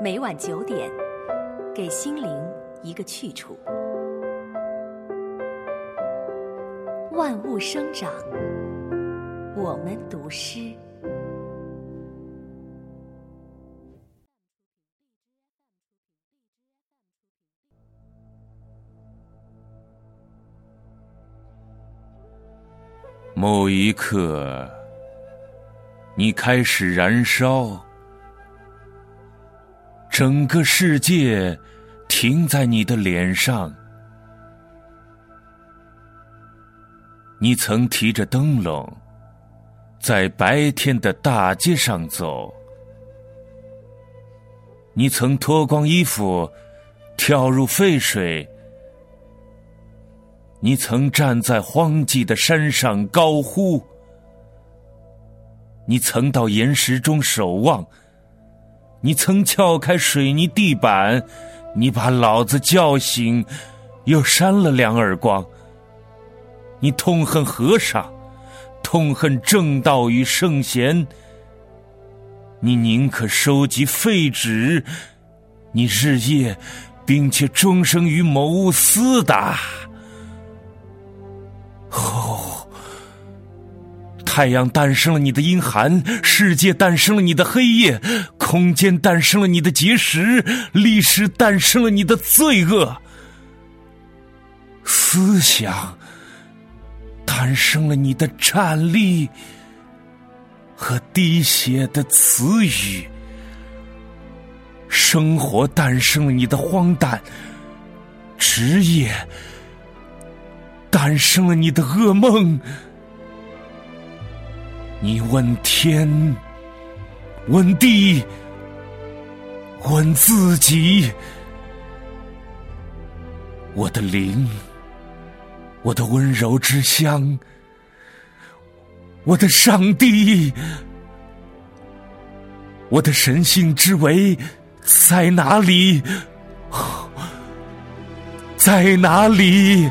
每晚九点，给心灵一个去处。万物生长，我们读诗。某一刻，你开始燃烧。整个世界停在你的脸上。你曾提着灯笼，在白天的大街上走。你曾脱光衣服，跳入沸水。你曾站在荒寂的山上高呼。你曾到岩石中守望。你曾撬开水泥地板，你把老子叫醒，又扇了两耳光。你痛恨和尚，痛恨正道与圣贤。你宁可收集废纸，你日夜，并且终生与某物厮打。太阳诞生了你的阴寒，世界诞生了你的黑夜，空间诞生了你的结石，历史诞生了你的罪恶，思想诞生了你的站立和滴血的词语，生活诞生了你的荒诞，职业诞生了你的噩梦。你问天，问地，问自己，我的灵，我的温柔之乡，我的上帝，我的神性之为在哪里？在哪里？